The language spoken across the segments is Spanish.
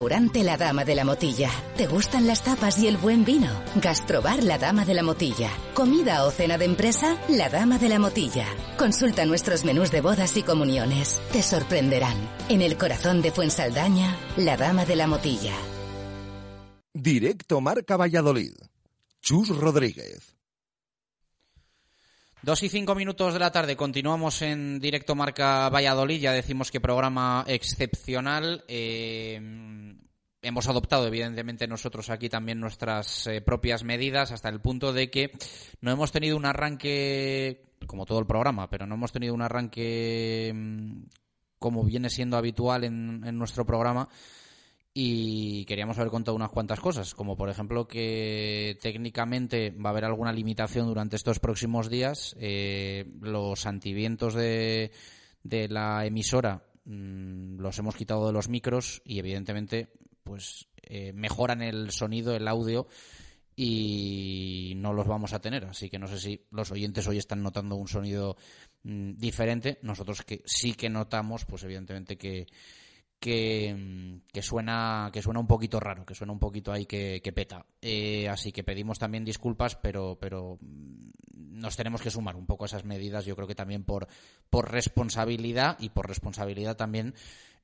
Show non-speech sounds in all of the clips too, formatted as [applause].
Durante la Dama de la Motilla. ¿Te gustan las tapas y el buen vino? Gastrobar La Dama de la Motilla. ¿Comida o cena de empresa? La Dama de la Motilla. Consulta nuestros menús de bodas y comuniones. Te sorprenderán. En el corazón de Fuensaldaña, La Dama de la Motilla. Directo Marca Valladolid. Chus Rodríguez. Dos y cinco minutos de la tarde, continuamos en directo Marca Valladolid, ya decimos que programa excepcional. Eh, hemos adoptado, evidentemente, nosotros aquí también nuestras eh, propias medidas, hasta el punto de que no hemos tenido un arranque, como todo el programa, pero no hemos tenido un arranque mm, como viene siendo habitual en, en nuestro programa, y queríamos haber contado unas cuantas cosas, como por ejemplo que técnicamente va a haber alguna limitación durante estos próximos días. Eh, los antivientos de, de la emisora mm, los hemos quitado de los micros y evidentemente pues eh, mejoran el sonido, el audio y no los vamos a tener. Así que no sé si los oyentes hoy están notando un sonido mm, diferente. Nosotros que sí que notamos, pues evidentemente que que, que, suena que suena un poquito raro, que suena un poquito ahí que, que peta. Eh, así que pedimos también disculpas, pero, pero nos tenemos que sumar un poco a esas medidas. Yo creo que también por, por responsabilidad y por responsabilidad también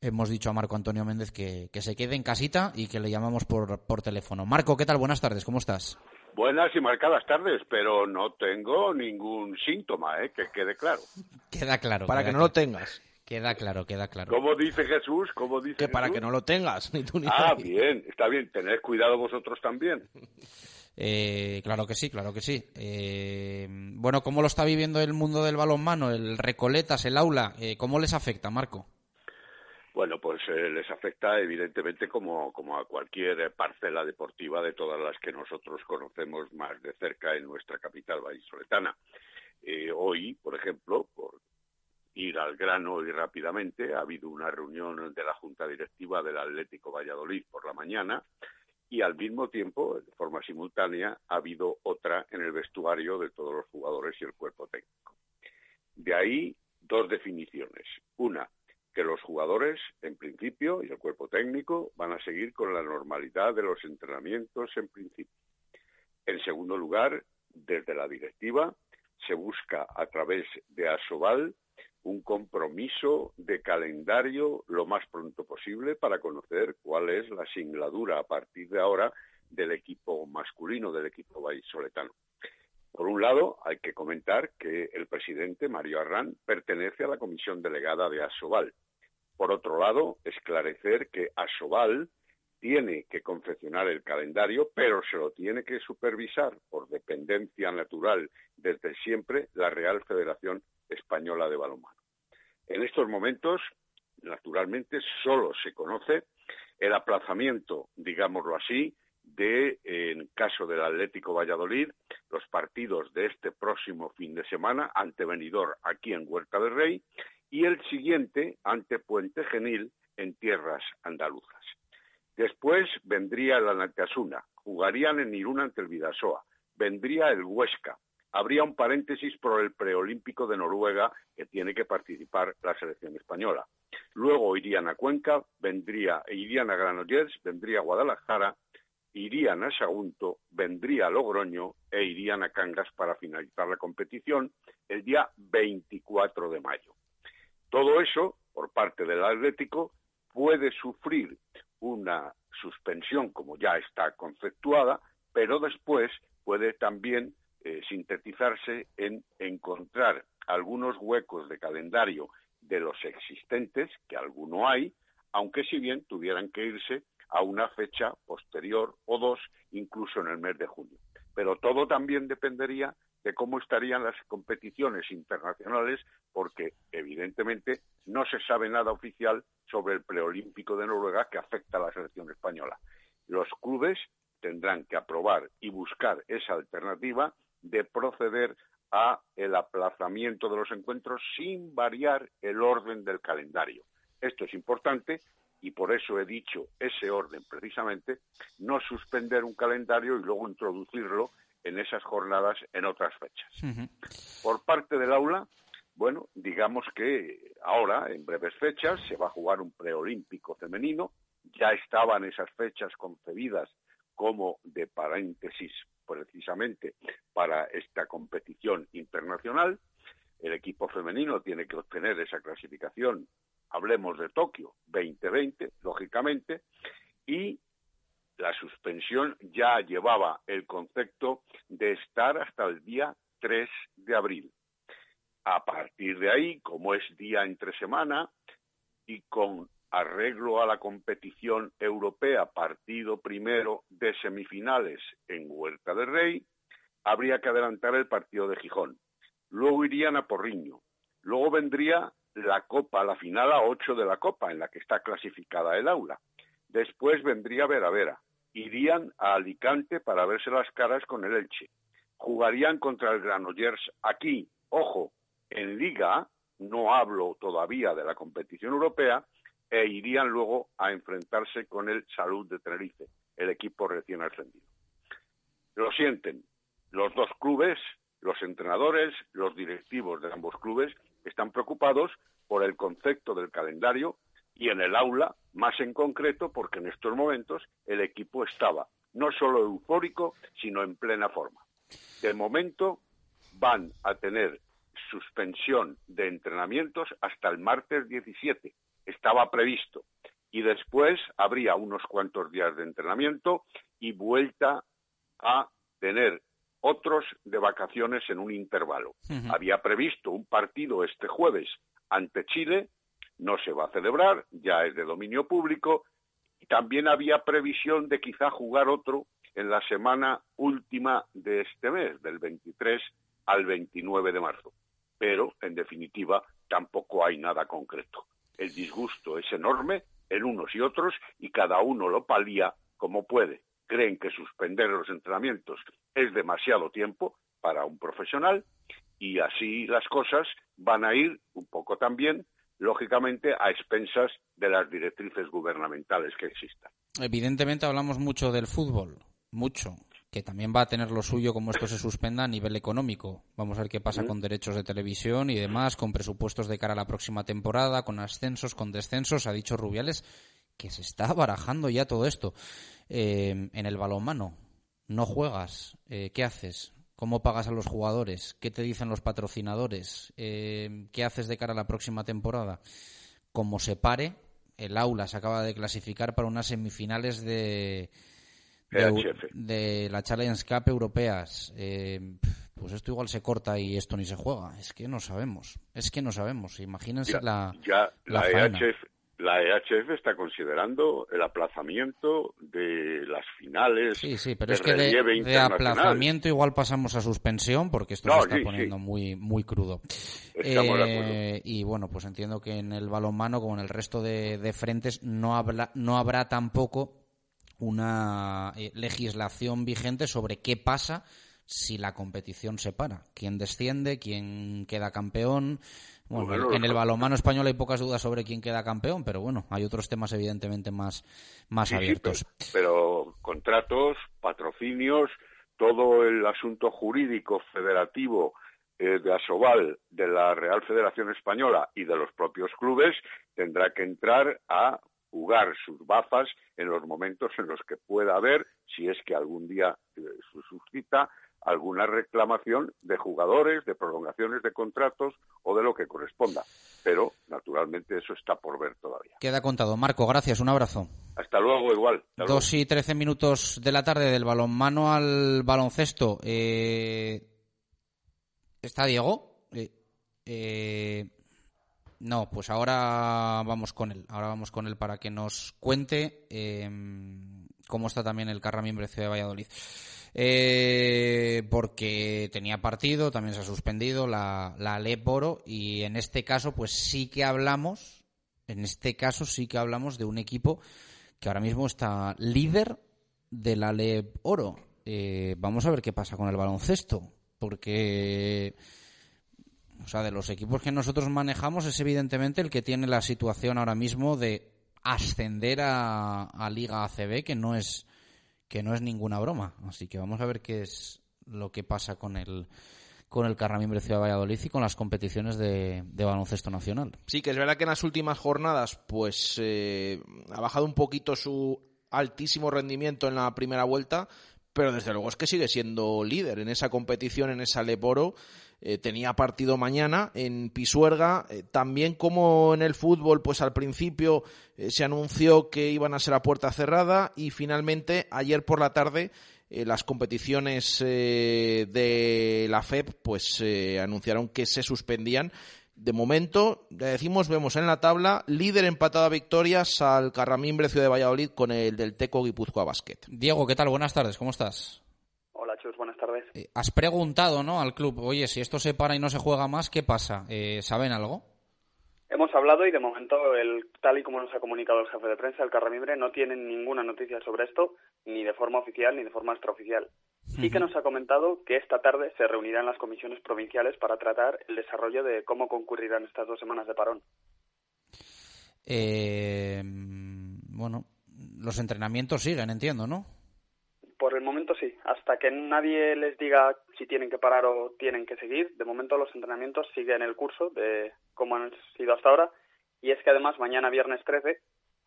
hemos dicho a Marco Antonio Méndez que, que se quede en casita y que le llamamos por, por teléfono. Marco, ¿qué tal? Buenas tardes, ¿cómo estás? Buenas y marcadas tardes, pero no tengo ningún síntoma, ¿eh? que quede claro. [laughs] Queda claro. Para queda que no claro. lo tengas. Queda claro, queda claro. ¿Cómo dice Jesús? ¿Cómo dice Que para Jesús? que no lo tengas, [laughs] ni tú ni Ah, nadie. bien, está bien. Tened cuidado vosotros también. [laughs] Eh, claro que sí, claro que sí. Eh, bueno, ¿cómo lo está viviendo el mundo del balonmano, el Recoletas, el aula? Eh, ¿Cómo les afecta, Marco? Bueno, pues eh, les afecta evidentemente como, como a cualquier parcela deportiva de todas las que nosotros conocemos más de cerca en nuestra capital vallisoletana. Eh, hoy, por ejemplo, por ir al grano y rápidamente, ha habido una reunión de la Junta Directiva del Atlético Valladolid por la mañana y al mismo tiempo, de forma simultánea, ha habido otra en el vestuario de todos los jugadores y el cuerpo técnico. De ahí dos definiciones. Una, que los jugadores, en principio, y el cuerpo técnico, van a seguir con la normalidad de los entrenamientos en principio. En segundo lugar, desde la directiva, se busca a través de Asobal un compromiso de calendario lo más pronto posible para conocer cuál es la singladura a partir de ahora del equipo masculino, del equipo vallisoletano. Por un lado, hay que comentar que el presidente, Mario Arrán, pertenece a la comisión delegada de Asobal. Por otro lado, esclarecer que Asobal tiene que confeccionar el calendario, pero se lo tiene que supervisar por dependencia natural desde siempre la Real Federación Española de Balonmano. En estos momentos, naturalmente, solo se conoce el aplazamiento, digámoslo así, de, en caso del Atlético Valladolid, los partidos de este próximo fin de semana ante Benidorm aquí en Huerta del Rey y el siguiente ante Puente Genil en tierras andaluzas. Después vendría el Anatasuna, jugarían en Irún ante el Vidasoa, vendría el Huesca, habría un paréntesis por el preolímpico de Noruega que tiene que participar la selección española. Luego irían a Cuenca, vendría, irían a Granollers, vendría a Guadalajara, irían a Sagunto, vendría a Logroño e irían a Cangas para finalizar la competición el día 24 de mayo. Todo eso, por parte del Atlético, puede sufrir una suspensión como ya está conceptuada, pero después puede también eh, sintetizarse en encontrar algunos huecos de calendario de los existentes, que alguno hay, aunque si bien tuvieran que irse a una fecha posterior o dos, incluso en el mes de junio. Pero todo también dependería de cómo estarían las competiciones internacionales, porque evidentemente no se sabe nada oficial sobre el preolímpico de Noruega que afecta a la selección española. Los clubes tendrán que aprobar y buscar esa alternativa de proceder a el aplazamiento de los encuentros sin variar el orden del calendario. Esto es importante y por eso he dicho ese orden precisamente, no suspender un calendario y luego introducirlo en esas jornadas en otras fechas. Por parte del aula, bueno, digamos que ahora, en breves fechas, se va a jugar un preolímpico femenino, ya estaban esas fechas concebidas como de paréntesis precisamente para esta competición internacional. El equipo femenino tiene que obtener esa clasificación, hablemos de Tokio 2020, lógicamente, y la suspensión ya llevaba el concepto de estar hasta el día 3 de abril. A partir de ahí, como es día entre semana y con arreglo a la competición europea, partido primero de semifinales en Huerta del Rey, habría que adelantar el partido de Gijón. Luego irían a Porriño. Luego vendría la Copa, la final a ocho de la Copa, en la que está clasificada el aula. Después vendría Vera Vera. Irían a Alicante para verse las caras con el Elche. Jugarían contra el Granollers aquí, ojo, en Liga, no hablo todavía de la competición europea, e irían luego a enfrentarse con el Salud de Tenerife, el equipo recién ascendido. Lo sienten, los dos clubes, los entrenadores, los directivos de ambos clubes están preocupados por el concepto del calendario y en el aula, más en concreto, porque en estos momentos el equipo estaba no solo eufórico, sino en plena forma. De momento van a tener suspensión de entrenamientos hasta el martes 17, estaba previsto. Y después habría unos cuantos días de entrenamiento y vuelta a tener otros de vacaciones en un intervalo. Había previsto un partido este jueves ante Chile, no se va a celebrar, ya es de dominio público, y también había previsión de quizá jugar otro en la semana última de este mes, del 23 al 29 de marzo. Pero, en definitiva, tampoco hay nada concreto el disgusto es enorme en unos y otros y cada uno lo palía como puede. Creen que suspender los entrenamientos es demasiado tiempo para un profesional y así las cosas van a ir un poco también, lógicamente, a expensas de las directrices gubernamentales que existan. Evidentemente hablamos mucho del fútbol, mucho, que también va a tener lo suyo como esto se suspenda a nivel económico. Vamos a ver qué pasa con derechos de televisión y demás, con presupuestos de cara a la próxima temporada, con ascensos, con descensos. Ha dicho Rubiales que se está barajando ya todo esto. Eh, en el balonmano, no juegas, eh, ¿qué haces? ¿Cómo pagas a los jugadores? ¿Qué te dicen los patrocinadores? Eh, ¿Qué haces de cara a la próxima temporada? Como se pare, el aula se acaba de clasificar para unas semifinales de, de, la Challenge Cup europeas. Eh, pues esto igual se corta y esto ni se juega. Es que no sabemos. Es que no sabemos. Imagínense la. Ya la, EHF, la EHF está considerando el aplazamiento de las finales. Sí, sí, pero es que de, aplazamiento igual pasamos a suspensión porque esto se está poniendo muy muy crudo. Eh, y bueno, pues entiendo que en el balonmano, como en el resto de, de frentes, no, habla, no habrá tampoco una eh, legislación vigente sobre qué pasa si la competición se para. ¿Quién desciende? ¿Quién queda campeón? Bueno, en el balonmano español hay pocas dudas sobre quién queda campeón, pero bueno, hay otros temas evidentemente más, más abiertos. pero, contratos, patrocinios, todo el asunto jurídico federativo eh, de Asobal, de la Real Federación Española y de los propios clubes tendrá que entrar a jugar sus bazas en los momentos en los que pueda haber, si es que algún día se suscita, alguna reclamación de jugadores, de prolongaciones de contratos o de lo que corresponda. Pero, naturalmente, eso está por ver todavía. Queda contado. Marco, gracias. Un abrazo. Hasta luego, igual. Dos y trece minutos de la tarde del balonmano al baloncesto. Eh, ¿Está Diego? Eh, eh, no, pues ahora vamos con él. Ahora vamos con él para que nos cuente em, cómo está también el Carramimbre Ciudad de Valladolid. eh, porque tenía partido, también se ha suspendido la, la Leporo y en este caso pues sí que hablamos, en este caso sí que hablamos de un equipo que ahora mismo está líder de la Lep Oro. Eh, vamos a ver qué pasa con el baloncesto, porque o sea, de los equipos que nosotros manejamos es evidentemente el que tiene la situación ahora mismo de ascender a, a Liga ACB, que no es que no es ninguna broma. Así que vamos a ver qué es lo que pasa con el con el Carramimbre Ciudad de Valladolid y con las competiciones de, baloncesto nacional. Sí, que es verdad que en las últimas jornadas pues eh, ha bajado un poquito su altísimo rendimiento en la primera vuelta, pero desde luego es que sigue siendo líder en esa competición, en esa Leporo. Eh, tenía partido mañana en Pisuerga. Eh, también como en el fútbol, pues al principio se anunció que iban a ser a puerta cerrada y finalmente ayer por la tarde eh, las competiciones eh, de la FEP pues eh, anunciaron que se suspendían. De momento, le decimos, vemos en la tabla, líder empatado a victorias al Carramimbre Ciudad de Valladolid con el del Teco Guipúzcoa Basket. Diego, ¿qué tal? Buenas tardes, ¿cómo estás? Buenas tardes. has preguntado, ¿no? Al club, oye, si esto se para y no se juega más, ¿qué pasa? ¿Saben algo? Hemos hablado y de momento, el, tal y como nos ha comunicado el jefe de prensa, el Carramimbre, no tienen ninguna noticia sobre esto, ni de forma oficial ni de forma extraoficial. Sí que nos ha comentado que esta tarde se reunirán las comisiones provinciales para tratar el desarrollo de cómo concurrirán estas dos semanas de parón. Eh, bueno, los entrenamientos siguen, entiendo, ¿no? Por el momento sí. Hasta que nadie les diga si tienen que parar o tienen que seguir, de momento los entrenamientos siguen el curso de cómo han sido hasta ahora. Y es que además mañana viernes 13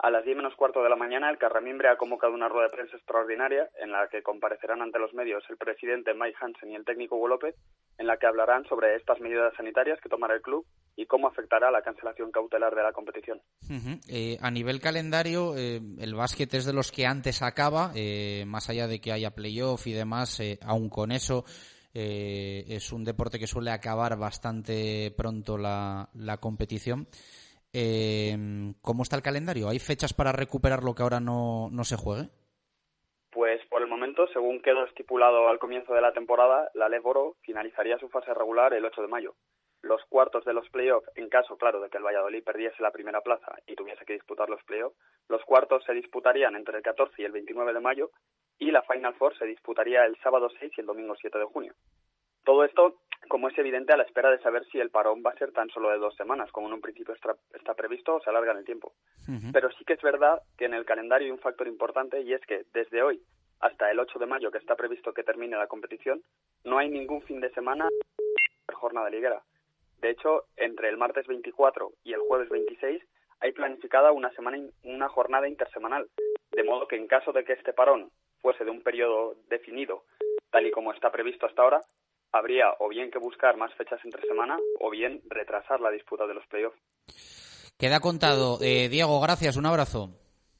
a las 10 menos cuarto de la mañana, el Carramimbre ha convocado una rueda de prensa extraordinaria en la que comparecerán ante los medios el presidente Mike Hansen y el técnico Hugo López, en la que hablarán sobre estas medidas sanitarias que tomará el club y cómo afectará la cancelación cautelar de la competición. Eh, a nivel calendario, eh, el básquet es de los que antes acaba, eh, más allá de que haya playoff y demás, aún con eso. es un deporte que suele acabar bastante pronto la competición. Eh, ¿Cómo está el calendario? ¿Hay fechas para recuperar lo que ahora no, no se juegue? Pues por el momento, según quedó estipulado al comienzo de la temporada, la Leboro finalizaría su fase regular el 8 de mayo. Los cuartos de los playoffs, en caso, claro, de que el Valladolid perdiese la primera plaza y tuviese que disputar los playoffs, los cuartos se disputarían entre el 14 y el 29 de mayo y la Final Four se disputaría el sábado 6 y el domingo 7 de junio. Todo esto como es evidente a la espera de saber si el parón va a ser tan solo de dos semanas, como en un principio está, previsto, o se alarga en el tiempo. Pero sí que es verdad que en el calendario hay un factor importante y es que desde hoy hasta el 8 de mayo, que está previsto que termine la competición, no hay ningún fin de semana jornada liguera. De hecho, entre el martes 24 y el jueves 26 hay planificada una semana una jornada intersemanal, de modo que en caso de que este parón fuese de un periodo definido, tal y como está previsto hasta ahora, habría o bien que buscar más fechas entre semana o bien retrasar la disputa de los playoffs. Queda contado. Eh, Diego, gracias, un abrazo.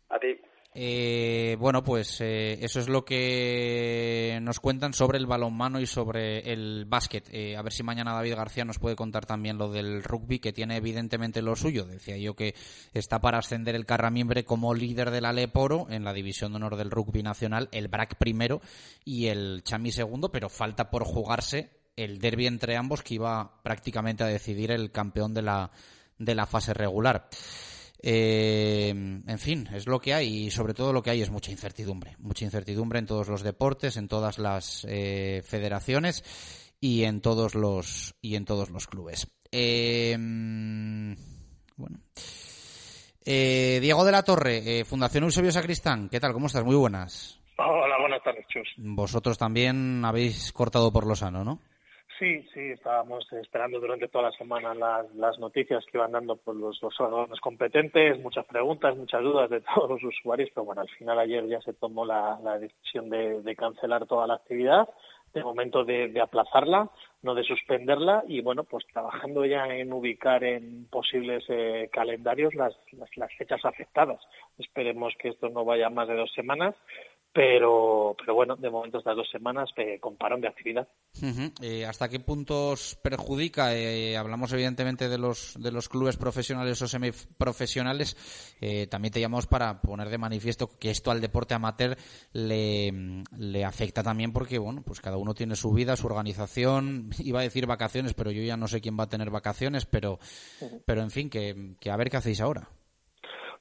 A ti. Eh, bueno, pues eh, eso es lo que nos cuentan sobre el balonmano y sobre el básquet. Eh, a ver si mañana David García nos puede contar también lo del rugby, que tiene evidentemente lo suyo. Decía yo que está para ascender el Carramimbre como líder del Aleporo en la división de honor del rugby nacional, el BRAC primero y el Chami segundo, pero falta por jugarse el derby entre ambos que iba prácticamente a decidir el campeón de la, de la fase regular. Eh, en fin, es lo que hay y sobre todo lo que hay es mucha incertidumbre. Mucha incertidumbre en todos los deportes, en todas las eh, federaciones y en todos los, y en todos los clubes. Eh, bueno. Diego de la Torre, Fundación Eusebio Sacristán, ¿qué tal? ¿Cómo estás? Muy buenas. Hola, buenas tardes, Chus. Vosotros también habéis cortado por lo sano, ¿no? Sí, sí, estábamos esperando durante toda la semana las, las noticias que iban dando por los, los órganos competentes, muchas preguntas, muchas dudas de [laughs] todos los usuarios, pero bueno, al final ayer ya se tomó la, decisión de, de cancelar toda la actividad de momento de, aplazarla, no de suspenderla y bueno, pues trabajando ya en ubicar en posibles eh, calendarios las, las, fechas afectadas. Esperemos que esto no vaya más de dos semanas pero, pero bueno, de momento estas dos semanas eh, comparan de actividad. Eh, ¿Hasta qué puntos perjudica? Eh, hablamos evidentemente de los, de los clubes profesionales o semiprofesionales. Eh, también te llamamos para poner de manifiesto que esto al deporte amateur le, le afecta también porque, bueno, pues cada uno tiene su vida, su organización. [laughs] Iba a decir vacaciones, pero yo ya no sé quién va a tener vacaciones, pero, pero en fin, que, que a ver qué hacéis ahora.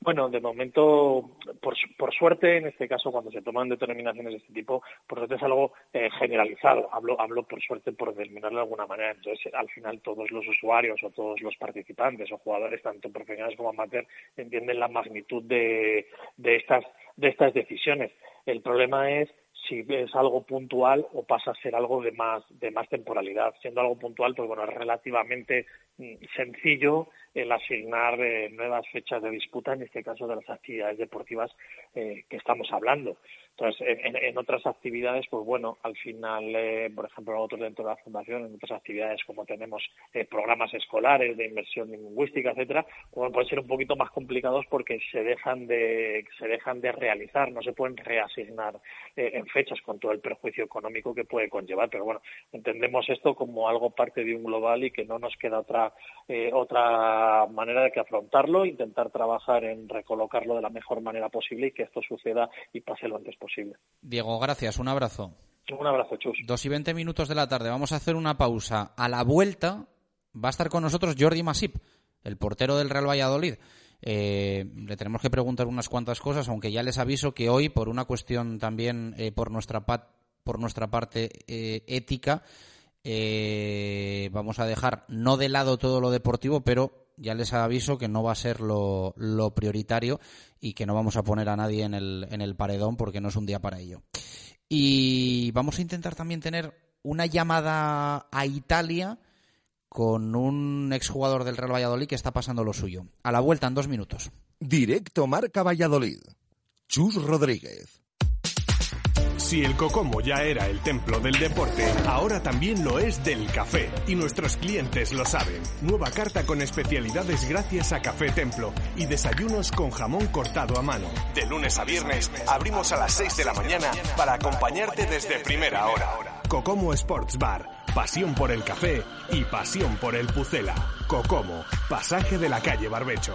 Bueno, de momento, por, por, suerte, en este caso, cuando se toman determinaciones de este tipo, por suerte es algo eh, generalizado. Hablo, hablo por suerte por terminarlo de alguna manera. Entonces, al final, todos los usuarios o todos los participantes o jugadores, tanto profesionales como amateurs, entienden la magnitud de, de, estas, de estas decisiones. El problema es si es algo puntual o pasa a ser algo de más de más temporalidad. Siendo algo puntual, pues bueno, es relativamente mm, sencillo el asignar eh, nuevas fechas de disputa, en este caso de las actividades deportivas eh, que estamos hablando. Entonces, en, otras actividades, pues bueno, al final, eh, por ejemplo, nosotros dentro de la Fundación, en otras actividades como tenemos programas escolares de inversión lingüística, etcétera, bueno, pueden ser un poquito más complicados porque se dejan de se dejan de realizar, no se pueden reasignar en fechas con todo el perjuicio económico que puede conllevar. Pero bueno, entendemos esto como algo parte de un global y que no nos queda otra otra manera de que afrontarlo, intentar trabajar en recolocarlo de la mejor manera posible y que esto suceda y pase lo antes posible. Diego, gracias. Un abrazo. Un abrazo, Chus. Dos y veinte minutos de la tarde. Vamos a hacer una pausa. A la vuelta va a estar con nosotros Jordi Masip, el portero del Real Valladolid. Eh, le tenemos que preguntar unas cuantas cosas, aunque ya les aviso que hoy, por una cuestión también eh, por, nuestra por nuestra parte eh, ética, vamos a dejar no de lado todo lo deportivo, pero ya les aviso que no va a ser lo, prioritario y que no vamos a poner a nadie en el, en el paredón porque no es un día para ello. Y vamos a intentar también tener una llamada a Italia con un exjugador del Real Valladolid que está pasando lo suyo. A la vuelta en dos minutos. Directo Marca Valladolid. Chus Rodríguez. Si el Cocomo ya era el templo del deporte, ahora también lo es del café. Y nuestros clientes lo saben. Nueva carta con especialidades gracias a Café Templo y desayunos con jamón cortado a mano. De lunes a viernes abrimos a las 6 de la mañana para acompañarte desde primera hora. Cocomo Sports Bar. Pasión por el café y pasión por el Pucela. Cocomo, pasaje de la calle Barbecho.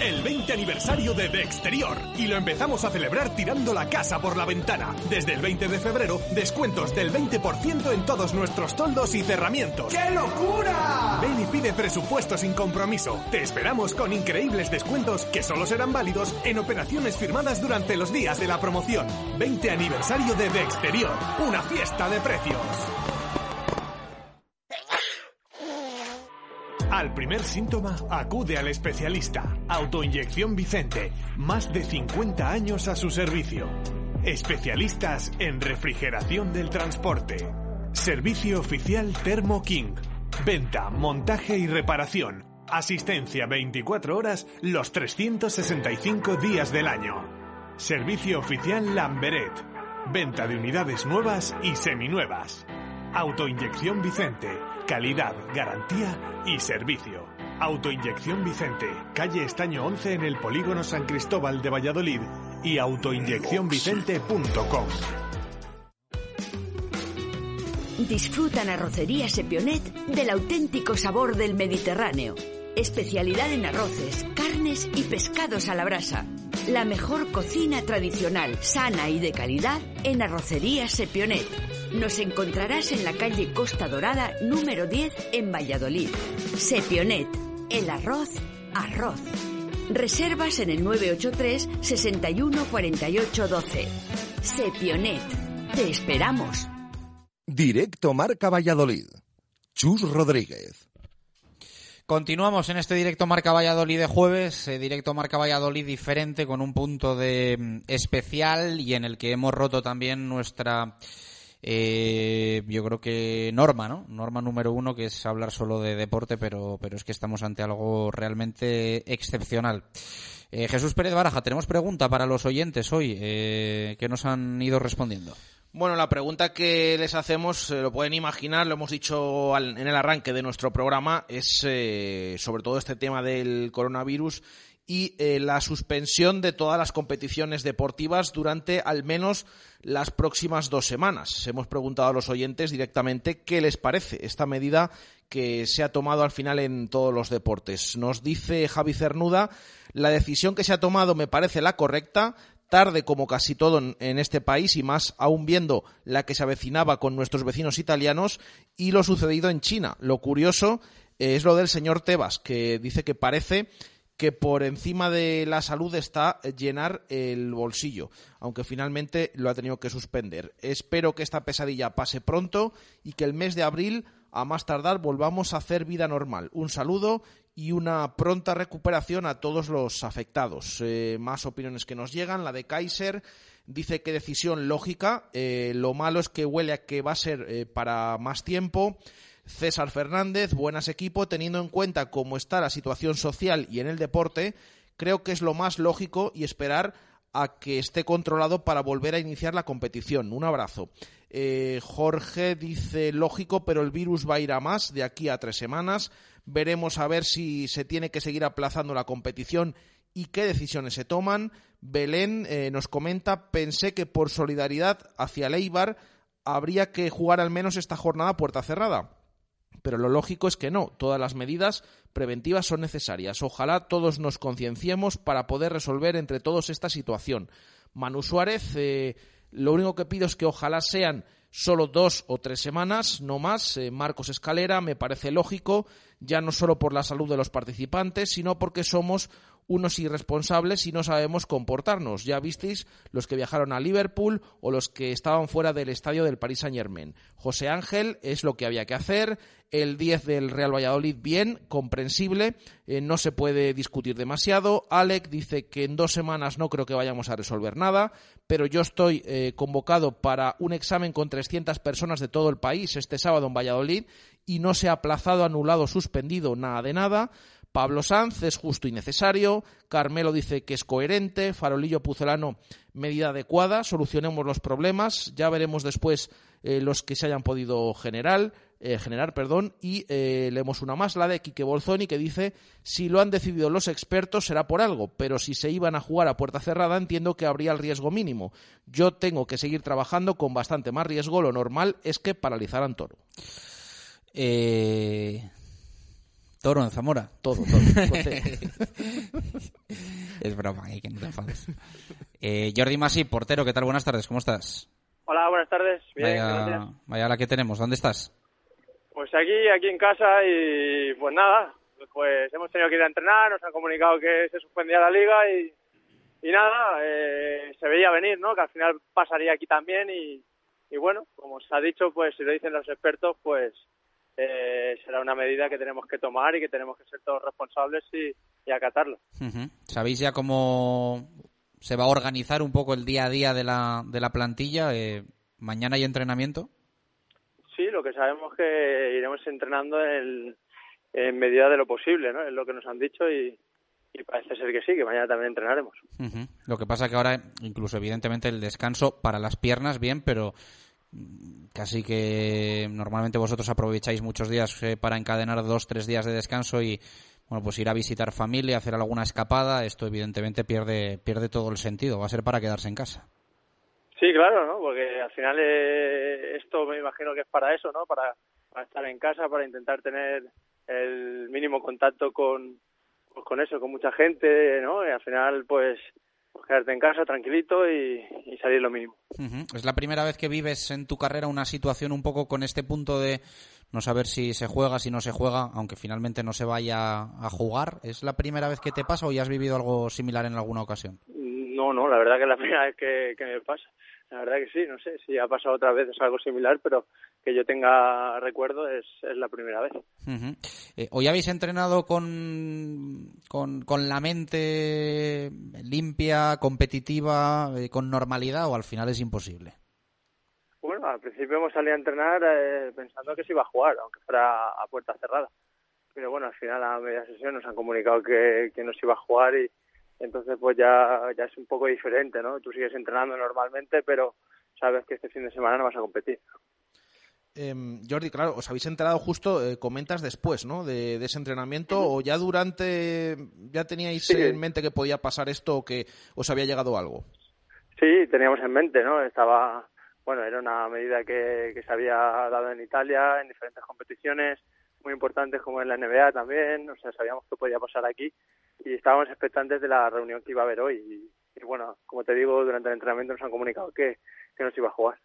el 20 aniversario de De Exterior y lo empezamos a celebrar tirando la casa por la ventana. Desde el 20 de febrero, descuentos del 20% en todos nuestros toldos y cerramientos. ¡Qué locura! Ven y pide presupuesto sin compromiso. Te esperamos con increíbles descuentos que solo serán válidos en operaciones firmadas durante los días de la promoción. 20 aniversario de De Exterior, una fiesta de precios. Al primer síntoma, acude al especialista. Autoinyección Vicente. Más de 50 años a su servicio. Especialistas en refrigeración del transporte. Servicio oficial Thermo King. Venta, montaje y reparación. Asistencia 24 horas los 365 días del año. Servicio oficial Lamberet. Venta de unidades nuevas y seminuevas. Autoinyección Vicente Calidad, garantía y servicio. Autoinyección Vicente, calle Estaño 11 en el polígono San Cristóbal de Valladolid y autoinyeccionvicente.com. Disfrutan arrocería Sepionet del auténtico sabor del Mediterráneo. Especialidad en arroces, carnes y pescados a la brasa. La mejor cocina tradicional, sana y de calidad en arrocería Sepionet. Nos encontrarás en la calle Costa Dorada número 10 en Valladolid. Sepionet, el arroz, arroz. Reservas en el 983 61 48 12. Sepionet. Te esperamos. Directo Marca Valladolid. Chus Rodríguez. Continuamos en este directo Marca Valladolid de jueves, eh, directo Marca Valladolid diferente con un punto de mm, especial y en el que hemos roto también nuestra, eh, yo creo que norma, ¿no? Norma número uno que es hablar solo de deporte, pero, pero es que estamos ante algo realmente excepcional. Eh, Jesús Pérez Baraja, tenemos pregunta para los oyentes hoy que nos han ido respondiendo. Bueno, la pregunta que les hacemos, lo pueden imaginar, lo hemos dicho en el arranque de nuestro programa, es eh, sobre todo este tema del coronavirus y eh, la suspensión de todas las competiciones deportivas durante al menos las próximas dos semanas. Hemos preguntado a los oyentes directamente qué les parece esta medida que se ha tomado al final en todos los deportes. Nos dice Javi Cernuda, la decisión que se ha tomado me parece la correcta, tarde como casi todo en, este país y más aún viendo la que se avecinaba con nuestros vecinos italianos y lo sucedido en China. Lo curioso eh, es lo del señor Tebas, que dice que parece que por encima de la salud está llenar el bolsillo, aunque finalmente lo ha tenido que suspender. Espero que esta pesadilla pase pronto y que el mes de abril, a más tardar, volvamos a hacer vida normal. Un saludo y una pronta recuperación a todos los afectados. Eh, más opiniones que nos llegan. La de Kaiser dice que decisión lógica. Eh, lo malo es que huele a que va a ser eh, para más tiempo. César Fernández, buenas equipo, teniendo en cuenta cómo está la situación social y en el deporte, creo que es lo más lógico y esperar a que esté controlado para volver a iniciar la competición. Un abrazo. Jorge dice lógico, pero el virus va a ir a más de aquí a tres semanas. Veremos a ver si se tiene que seguir aplazando la competición y qué decisiones se toman. Belén eh, nos comenta, pensé que por solidaridad hacia Leibar habría que jugar al menos esta jornada puerta cerrada. Pero lo lógico es que no, todas las medidas preventivas son necesarias. Ojalá todos nos concienciemos para poder resolver entre todos esta situación. Manu Suárez, eh, lo único que pido es que ojalá sean solo dos o tres semanas, no más. Eh, Marcos Escalera me parece lógico, ya no solo por la salud de los participantes, sino porque somos unos irresponsables y no sabemos comportarnos. Ya visteis los que viajaron a Liverpool o los que estaban fuera del estadio del Paris Saint Germain. José Ángel es lo que había que hacer. El 10 del Real Valladolid, bien, comprensible, eh, no se puede discutir demasiado. Alec dice que en dos semanas no creo que vayamos a resolver nada, pero yo estoy eh, convocado para un examen con 300 personas de todo el país este sábado en Valladolid y no se ha aplazado, anulado, suspendido, nada de nada. Pablo Sanz es justo y necesario, Carmelo dice que es coherente, Farolillo Pucelano medida adecuada, solucionemos los problemas, ya veremos después eh, los que se hayan podido generar, eh, generar perdón, y eh, leemos una más, la de Quique Bolzoni, que dice, si lo han decidido los expertos será por algo, pero si se iban a jugar a puerta cerrada entiendo que habría el riesgo mínimo. Yo tengo que seguir trabajando con bastante más riesgo, lo normal es que paralizaran Toro. Eh, Toro en Zamora. Todo, todo. [laughs] es broma, eh, que no te enfades. Eh, Jordi Masi, portero, ¿qué tal? Buenas tardes, ¿cómo estás? Hola, buenas tardes. Bien, vaya, vaya la que tenemos. ¿Dónde estás? Pues aquí, aquí en casa y pues nada, pues hemos tenido que ir a entrenar, nos han comunicado que se suspendía la liga y, y nada, eh, se veía venir, ¿no? Que al final pasaría aquí también y, y bueno, como se ha dicho, pues si lo dicen los expertos, pues eh, será una medida que tenemos que tomar y que tenemos que ser todos responsables y, y acatarlo. ¿Sabéis ya cómo se va a organizar un poco el día a día de la, de la plantilla? Eh, ¿Mañana hay entrenamiento? Sí, lo que sabemos es que iremos entrenando en, en medida de lo posible, ¿no? Es lo que nos han dicho y, y parece ser que sí, que mañana también entrenaremos. Lo que pasa que ahora, incluso evidentemente el descanso para las piernas, bien, pero casi que normalmente vosotros aprovecháis muchos días eh, para encadenar dos, tres días de descanso y bueno, pues ir a visitar familia, hacer alguna escapada, esto evidentemente pierde, pierde todo el sentido, va a ser para quedarse en casa. Sí, claro, ¿no? Porque al final eh, esto me imagino que es para eso, ¿no? Para, para estar en casa, para intentar tener el mínimo contacto con, pues con eso, con mucha gente, ¿no? Y al final, pues, pues quedarte en casa tranquilito y, y salir lo mínimo. Es la primera vez que vives en tu carrera una situación un poco con este punto de no saber si se juega, si no se juega, aunque finalmente no se vaya a jugar. ¿Es la primera vez que te pasa o ya has vivido algo similar en alguna ocasión? No, no, la verdad que es la [laughs] primera vez que, que me pasa. La verdad que sí, no sé si ha pasado otra vez es algo similar, pero que yo tenga recuerdo es, es la primera vez. eh, ¿Hoy habéis entrenado con, con, con, la mente limpia, competitiva, eh, con normalidad o al final es imposible? Bueno, al principio hemos salido a entrenar eh, pensando que se iba a jugar, aunque fuera a puerta cerrada. Pero bueno, al final a media sesión nos han comunicado que, que no se iba a jugar y entonces pues ya, ya es un poco diferente, ¿no? Tú sigues entrenando normalmente, pero sabes que este fin de semana no vas a competir. Eh, Jordi, claro, os habéis enterado justo, eh, comentas después, ¿no? De, de ese entrenamiento, o ya durante, ya teníais sí. en mente que podía pasar esto o que os había llegado algo. Sí, teníamos en mente, ¿no? Estaba, bueno, era una medida que, que se había dado en Italia, en diferentes competiciones muy importantes como en la NBA también, o sea, sabíamos que podía pasar aquí y estábamos expectantes de la reunión que iba a haber hoy. Y, y bueno, como te digo, durante el entrenamiento nos han comunicado que, que no se iba a jugar.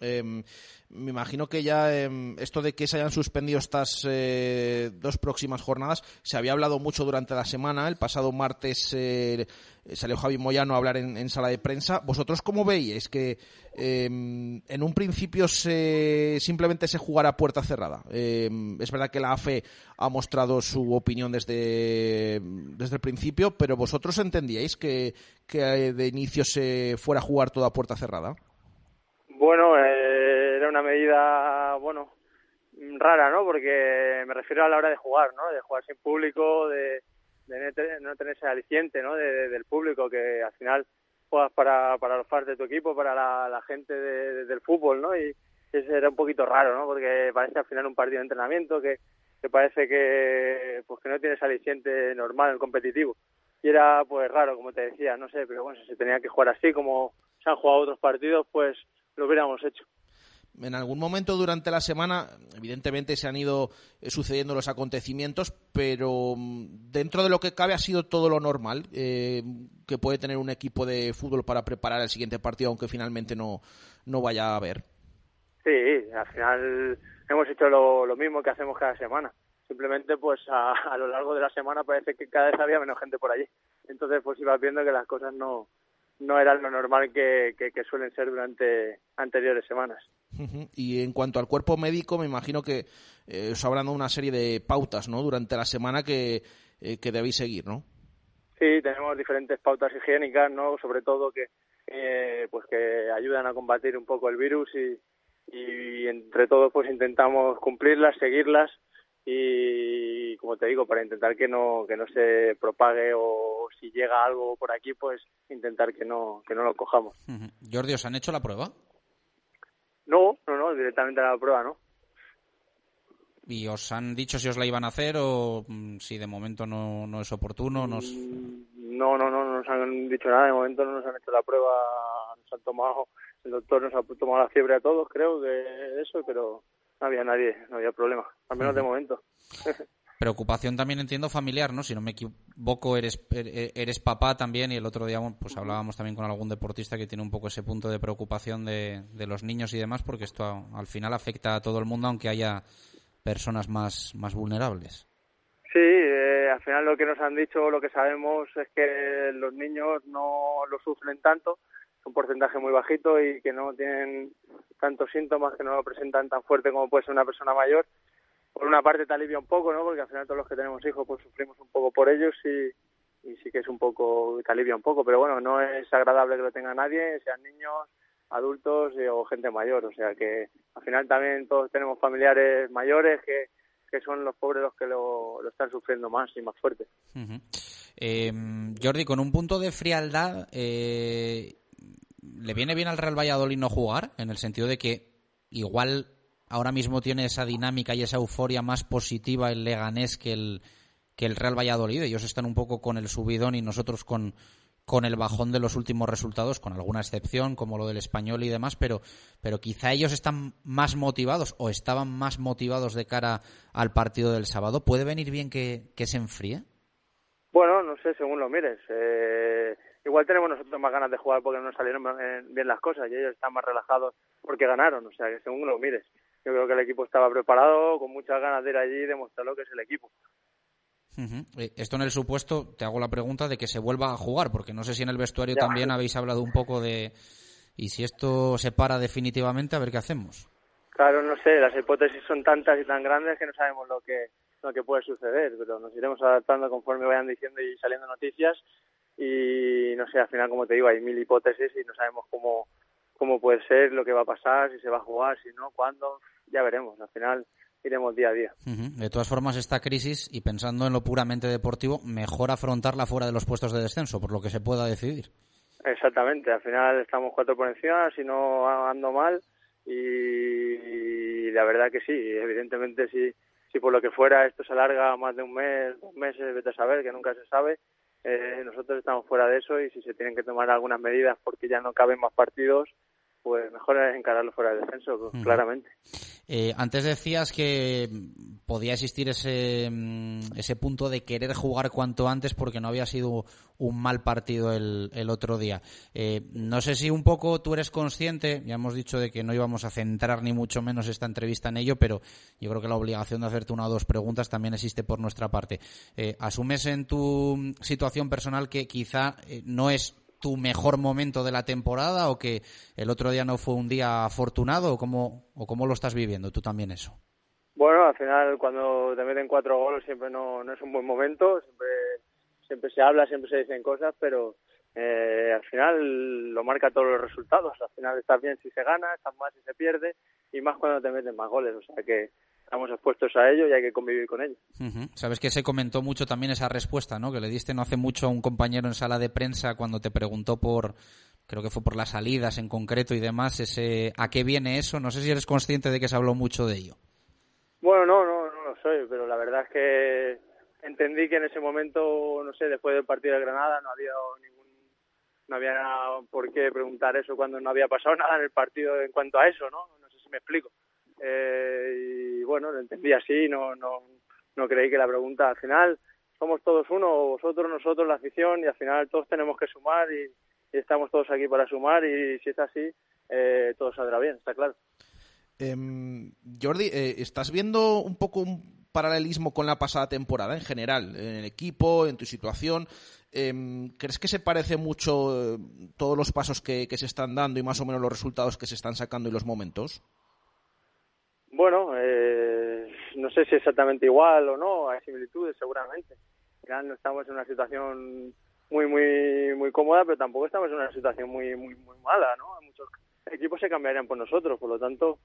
Eh, me imagino que ya eh, esto de que se hayan suspendido estas eh, dos próximas jornadas se había hablado mucho durante la semana. El pasado martes eh, salió Javi Moyano a hablar en, sala de prensa. ¿Vosotros cómo veis que em, en un principio se, simplemente se jugara a puerta cerrada? Em, es verdad que la AFE ha mostrado su opinión desde, desde el principio, pero ¿vosotros entendíais que, que de inicio se fuera a jugar toda puerta cerrada? Bueno, eh, era una medida, bueno, rara, ¿no? Porque me refiero a la hora de jugar, ¿no? De jugar sin público, de, de no tener ese aliciente, ¿no? De, de, del público, que al final juegas para, para los fans de tu equipo, para la, gente de, del fútbol, ¿no? Y eso era un poquito raro, ¿no? Porque parece al final un partido de entrenamiento que, que parece que, pues que no tiene ese aliciente normal, competitivo. Y era, pues, raro, como te decía, no sé, pero bueno, si se tenía que jugar así, como se han jugado otros partidos, pues lo hubiéramos hecho. En algún momento durante la semana, evidentemente se han ido sucediendo los acontecimientos, pero dentro de lo que cabe ha sido todo lo normal eh, que puede tener un equipo de fútbol para preparar el siguiente partido, aunque finalmente no, no vaya a haber. Sí, al final hemos hecho lo, lo mismo que hacemos cada semana. Simplemente, pues a, a, lo largo de la semana parece que cada vez había menos gente por allí. Entonces, pues ibas viendo que las cosas no, no era lo normal que, que, que, suelen ser durante anteriores semanas. Uh -huh. Y en cuanto al cuerpo médico, me imagino que eh, os habrán dado una serie de pautas ¿no? durante la semana que, eh, que debéis seguir, ¿no? Sí, tenemos diferentes pautas higiénicas, ¿no? Sobre todo que, eh, pues que ayudan a combatir un poco el virus y, y entre todos pues intentamos cumplirlas, seguirlas y como te digo para intentar que no que no se propague o si llega algo por aquí pues intentar que no que no lo cojamos. Uh -huh. Jordi os han hecho la prueba no no no directamente a la prueba no y os han dicho si os la iban a hacer o mm, si de momento no, no es oportuno nos no no no no nos han dicho nada. De momento no nos han hecho la prueba nos han tomado el doctor nos ha tomado la fiebre a todos creo de eso pero no había nadie, no había problema, al menos de momento. [laughs] Preocupación también entiendo familiar, ¿no? Si no me equivoco, eres eres papá también y el otro día pues hablábamos también con algún deportista que tiene un poco ese punto de preocupación de, de los niños y demás porque esto al final afecta a todo el mundo aunque haya personas más, más vulnerables. Sí, eh, al final lo que nos han dicho, lo que sabemos es que los niños no lo sufren tanto, un porcentaje muy bajito y que no tienen tantos síntomas, que no lo presentan tan fuerte como puede ser una persona mayor. Por una parte te alivia un poco, ¿no? Porque al final todos los que tenemos hijos pues sufrimos un poco por ellos y, y sí que es un poco, te alivia un poco, pero bueno, no es agradable que lo tenga nadie, sean niños, adultos y, o gente mayor, o sea que al final también todos tenemos familiares mayores que, son los pobres los que lo, están sufriendo más y más fuerte. Uh eh, Jordi, con un punto de frialdad, eh, ¿le viene bien al Real Valladolid no jugar? En el sentido de que igual ahora mismo tiene esa dinámica y esa euforia más positiva el Leganés que el, que el Real Valladolid. Ellos están un poco con el subidón y nosotros con, con el bajón de los últimos resultados, con alguna excepción, como lo del español y demás, pero, pero quizá ellos están más motivados o estaban más motivados de cara al partido del sábado. ¿Puede venir bien que, que se enfríe? Bueno, no sé, según lo mires. Eh, igual tenemos nosotros más ganas de jugar porque no nos salieron bien las cosas y ellos están más relajados porque ganaron. O sea, que según lo mires. Yo creo que el equipo estaba preparado, con muchas ganas de ir allí y demostrar lo que es el equipo. Eh, esto en el supuesto, te hago la pregunta de que se vuelva a jugar, porque no sé si en el vestuario también habéis hablado un poco de... Y si esto se para definitivamente, a ver qué hacemos. Claro, no sé, las hipótesis son tantas y tan grandes que no sabemos lo que, lo que puede suceder, pero nos iremos adaptando conforme vayan diciendo y saliendo noticias y no sé, al final, como te digo, hay mil hipótesis y no sabemos cómo, cómo puede ser, lo que va a pasar, si se va a jugar, si no, cuándo, ya veremos. Al final iremos día a día. De todas formas, esta crisis, y pensando en lo puramente deportivo, mejor afrontarla fuera de los puestos de descenso, por lo que se pueda decidir. Exactamente, al final estamos cuatro por encima, si no ando mal, y, la verdad que sí, evidentemente si, si por lo que fuera esto se alarga más de un mes, dos meses, vete a saber, que nunca se sabe, eh, nosotros estamos fuera de eso y si se tienen que tomar algunas medidas porque ya no caben más partidos, pues mejor encararlo fuera del descenso, pues, claramente. Eh, antes decías que podía existir ese, mm, ese punto de querer jugar cuanto antes porque no había sido un mal partido el, el otro día. Eh, no sé si un poco tú eres consciente, ya hemos dicho de que no íbamos a centrar ni mucho menos esta entrevista en ello, pero yo creo que la obligación de hacerte una o dos preguntas también existe por nuestra parte. Eh, ¿Asumes en tu situación personal que quizá no es tu mejor momento de la temporada o que el otro día no fue un día afortunado o cómo, o cómo lo estás viviendo tú también eso? Bueno, al final cuando te meten cuatro goles siempre no, no es un buen momento, siempre, siempre se habla, siempre se dicen cosas, pero eh, al final lo marca todos los resultados. Al final estás bien si se gana, estás mal si se pierde y más cuando te meten más goles. O sea que estamos expuestos a ello y hay que convivir con ello. Sabes que se comentó mucho también esa respuesta, ¿no? Que le diste no hace mucho a un compañero en sala de prensa cuando te preguntó por, creo que fue por las salidas en concreto y demás, ese, ¿a qué viene eso? No sé si eres consciente de que se habló mucho de ello. Bueno, no, no, no lo soy, pero la verdad es que entendí que en ese momento, no sé, después del partido de Granada no había ningún, no había por qué preguntar eso cuando no había pasado [laughs] nada en el partido en cuanto a eso, ¿no? No sé si me explico. Eh, y bueno, lo entendí así, no, no, no creí que la pregunta al final somos todos uno, vosotros, nosotros, la afición, y al final todos tenemos que sumar y, estamos todos aquí para sumar y si es así, eh, todo saldrá bien, está claro. Em, Jordi, eh, ¿estás viendo un poco un paralelismo con la pasada temporada en general, en el equipo, en tu situación? Em, ¿Crees que se parece mucho todos los pasos que se están dando y más o menos los resultados que se están sacando y los momentos? Bueno, eh, no sé si exactamente igual o no, hay similitudes seguramente. Ya no estamos en una situación muy muy muy cómoda, pero tampoco estamos en una situación muy muy muy mala, ¿no? Muchos equipos se cambiarían por nosotros, por lo tanto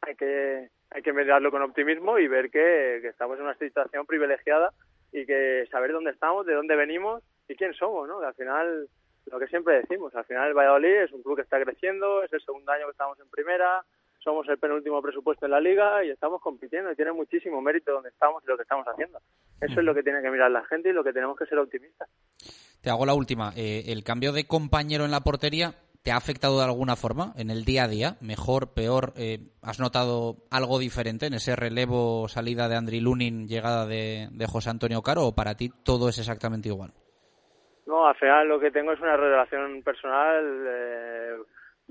hay que hay que mirarlo con optimismo y ver que, que estamos en una situación privilegiada y que saber dónde estamos, de dónde venimos y quién somos, ¿no? Que al final lo que siempre decimos, al final el Valladolid es un club que está creciendo, es el segundo año que estamos en primera, somos el penúltimo presupuesto en la liga y estamos compitiendo y tiene muchísimo mérito donde estamos y lo que estamos haciendo. Eso es lo que tiene que mirar la gente y lo que tenemos que ser optimistas. Te hago la última. Eh, ¿El cambio de compañero en la portería te ha afectado de alguna forma en el día a día? ¿Mejor, peor? Eh, ¿Has notado algo diferente en ese relevo, salida de Andri Lunin, llegada de, José Antonio Caro o para ti todo es exactamente igual? No, al final lo que tengo es una relación personal. Eh,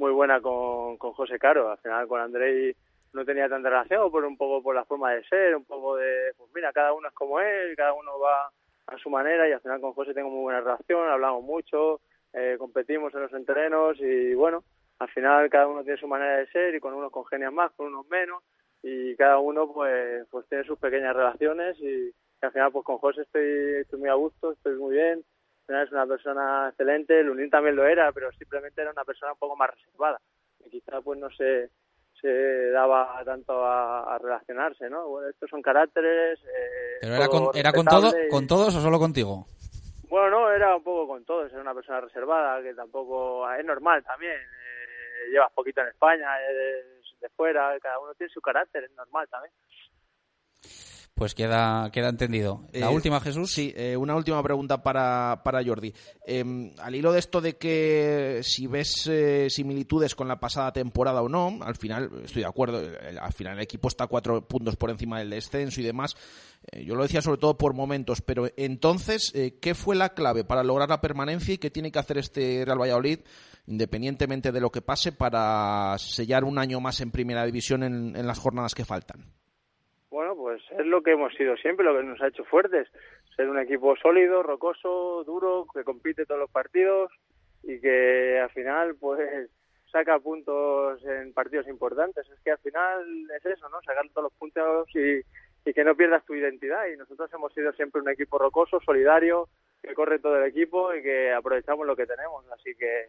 muy buena con, con José Caro. Al final con Andrei no tenía tanta relación, por un poco por la forma de ser, un poco de, pues mira, cada uno es como él, cada uno va a su manera y al final con José tengo muy buena relación, hablamos mucho, eh, competimos en los entrenos y bueno, al final cada uno tiene su manera de ser y con unos congenian más, con unos menos y cada uno pues pues tiene sus pequeñas relaciones y, al final pues con José estoy, estoy muy a gusto, estoy muy bien es una persona excelente, Lunin también lo era, pero simplemente era una persona un poco más reservada. Y quizá pues no se, se daba tanto a, relacionarse, ¿no? Bueno, estos son caracteres... Eh, ¿Pero era con, era con, todo, con todos o solo contigo? Bueno, no, era un poco con todos, era una persona reservada, que tampoco... Es normal también, eh, llevas poquito en España, eres de fuera, cada uno tiene su carácter, es normal también. Pues queda, queda entendido. La Eh, última, Jesús. Sí, eh, una última pregunta para, para Jordi. Eh, al hilo de esto de que si ves eh, similitudes con la pasada temporada o no, al final estoy de acuerdo, al final el equipo está cuatro puntos por encima del descenso y demás. Yo lo decía sobre todo por momentos, pero entonces, ¿qué fue la clave para lograr la permanencia y qué tiene que hacer este Real Valladolid, independientemente de lo que pase, para sellar un año más en primera división en- en las jornadas que faltan? Pues es lo que hemos sido siempre, lo que nos ha hecho fuertes. Ser un equipo sólido, rocoso, duro, que compite todos los partidos y que al final, pues, saca puntos en partidos importantes. Es que al final es eso, ¿no? Sacar todos los puntos y, y que no pierdas tu identidad. Y nosotros hemos sido siempre un equipo rocoso, solidario, que corre todo el equipo y que aprovechamos lo que tenemos. Así que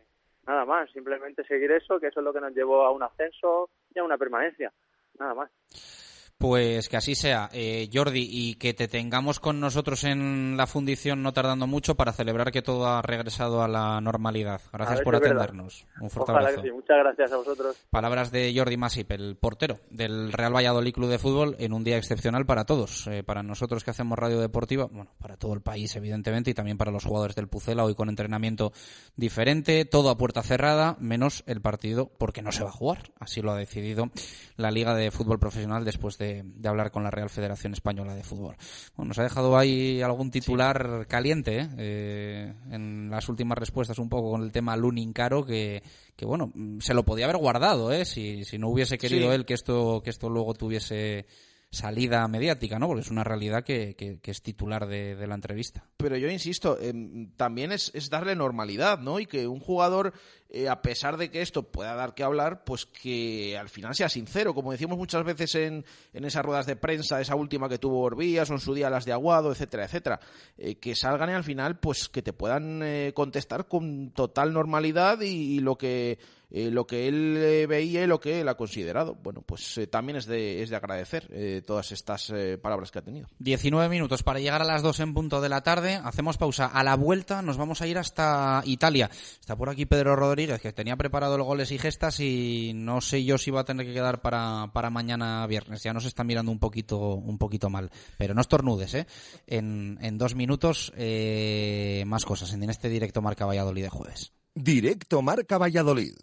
nada más, simplemente seguir eso, que eso es lo que nos llevó a un ascenso y a una permanencia. Nada más. Pues que así sea, eh, Jordi, y que te tengamos con nosotros en la fundición no tardando mucho para celebrar que todo ha regresado a la normalidad. Gracias por atendernos. Un fuerte Ojalá abrazo. que sí. Muchas gracias a vosotros. Palabras de Jordi Masip, el portero del Real Valladolid Club de Fútbol, en un día excepcional para todos. Eh, para nosotros que hacemos radio deportiva, bueno, para todo el país, evidentemente, y también para los jugadores del Pucela, hoy con entrenamiento diferente, todo a puerta cerrada, menos el partido, porque no se va a jugar. Así lo ha decidido la Liga de Fútbol Profesional después de, de hablar con la Real Federación Española de Fútbol. Bueno, nos ha dejado ahí algún titular caliente ¿eh? En las últimas respuestas, un poco con el tema Lunin Caro, que, que bueno, se lo podía haber guardado, ¿eh? Si, si no hubiese querido Sí. él que esto, que esto luego tuviese salida mediática, ¿no? Porque es una realidad que, que- que es titular de, la entrevista. Pero yo insisto, em, también es, darle normalidad, ¿no? Y que un jugador, eh, a pesar de que esto pueda dar que hablar, pues que al final sea sincero. Como decimos muchas veces en, esas ruedas de prensa, esa última que tuvo Orbías o en su día las de Aguado, etcétera, etcétera. eh, que salgan y al final, pues que te puedan eh, contestar con total normalidad y lo que eh, lo que él eh, veía y lo que él ha considerado. Bueno, pues eh, también es de, es de agradecer eh, todas estas eh, palabras que ha tenido. 19 minutos para llegar a las 2 en punto de la tarde. Hacemos pausa. A la vuelta nos vamos a ir hasta Italia. Está por aquí Pedro Rodríguez, que tenía preparado el goles y gestas y no sé yo si va a tener que quedar para, para mañana viernes. Ya nos está mirando un poquito, un poquito mal. Pero no estornudes, ¿eh? En, en dos minutos eh, más cosas en este directo Marca Valladolid de jueves. Directo Marca Valladolid.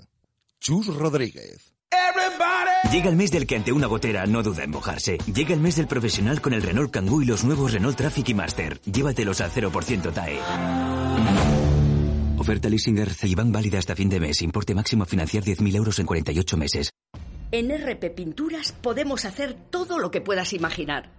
Chus Rodríguez. Llega el mes del que ante una gotera no duda en mojarse. Llega el mes del profesional con el Renault Kangoo y los nuevos Renault Traffic y Master. Llévatelos al 0% TAE. Oferta leasing Ceiban válida hasta fin de mes. Importe máximo a financiar 10.000 euros en 48 meses. En RP Pinturas podemos hacer todo lo que puedas imaginar.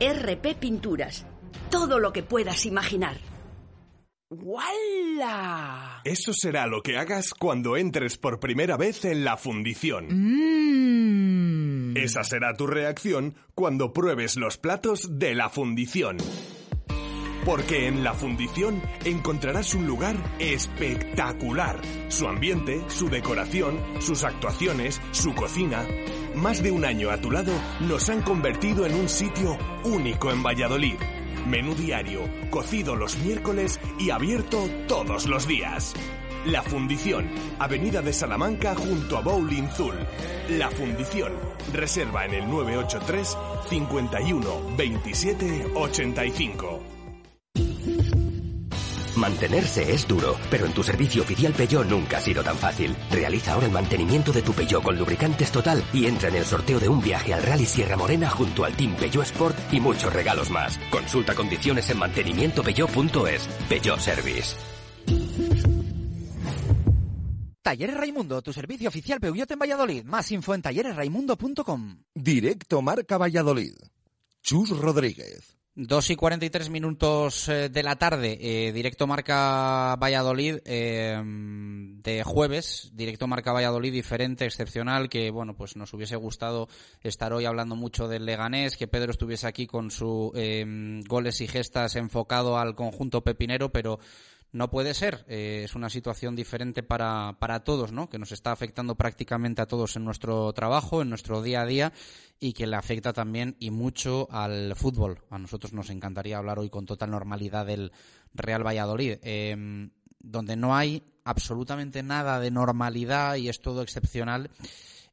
RP Pinturas. Todo lo que puedas imaginar. ¡Wala! Eso será lo que hagas cuando entres por primera vez en la fundición. Esa será tu reacción cuando pruebes los platos de la fundición. Porque en la fundición encontrarás un lugar espectacular. Su ambiente, su decoración, sus actuaciones, su cocina. Más de un año a tu lado nos han convertido en un sitio único en Valladolid. Menú diario, cocido los miércoles y abierto todos los días. La Fundición, Avenida de Salamanca junto a Bowling Zul. La Fundición, reserva en el 983 51 27 85. Mantenerse es duro, pero en tu servicio oficial Peugeot nunca ha sido tan fácil. Realiza ahora el mantenimiento de tu Peugeot con lubricantes total y entra en el sorteo de un viaje al Rally Sierra Morena junto al Team Peugeot Sport y muchos regalos más. Consulta condiciones en mantenimientopeugeot.es. Peugeot Service. Talleres Raimundo, tu servicio oficial Peugeot en Valladolid. Más info en talleresraimundo.com. Directo Marca Valladolid. Chus Rodríguez. 2 y 43 minutos eh, de la tarde, eh, directo Marca Valladolid, eh, de jueves, directo Marca Valladolid diferente, excepcional, que bueno, pues nos hubiese gustado estar hoy hablando mucho del Leganés, que Pedro estuviese aquí con sus goles y gestas enfocado al conjunto pepinero, pero no puede ser. Eh, es una situación diferente para, para todos, ¿no? Que nos está afectando prácticamente a todos en nuestro trabajo, en nuestro día a día y que le afecta también y mucho al fútbol. A nosotros nos encantaría hablar hoy con total normalidad del Real Valladolid, em, donde no hay absolutamente nada de normalidad y es todo excepcional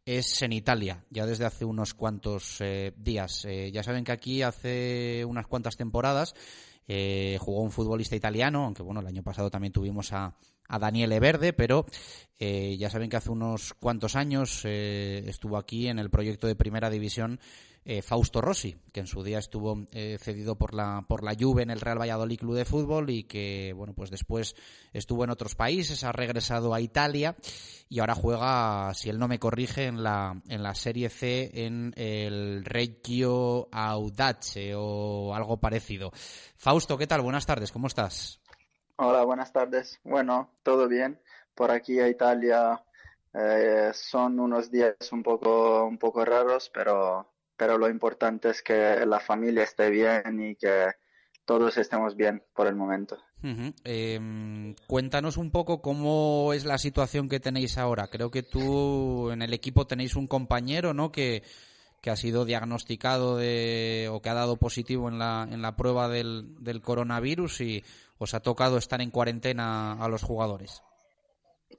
es en Italia, ya desde hace unos cuantos eh, días. Eh, ya saben que aquí hace unas cuantas temporadas eh, jugó un futbolista italiano, aunque bueno, el año pasado también tuvimos a, a Daniele Verde, pero eh, ya saben que hace unos cuantos años eh, estuvo aquí en el proyecto de Primera División eh, Fausto Rossi, que en su día estuvo eh, cedido por la por la Juve en el Real Valladolid Club de Fútbol y que bueno pues después estuvo en otros países, ha regresado a Italia y ahora juega, si él no me corrige, en la en la Serie C en el Reggio Audace o algo parecido. Fausto, ¿qué tal? Buenas tardes, ¿cómo estás? Hola, buenas tardes. Bueno, todo bien. Por aquí a Italia eh, son unos días un poco un poco raros, pero pero lo importante es que la familia esté bien y que todos estemos bien por el momento. eh, cuéntanos un poco cómo es la situación que tenéis ahora. Creo que tú en el equipo tenéis un compañero, ¿no? Que, que ha sido diagnosticado de, o que ha dado positivo en la, en la prueba del, del coronavirus y os ha tocado estar en cuarentena a los jugadores.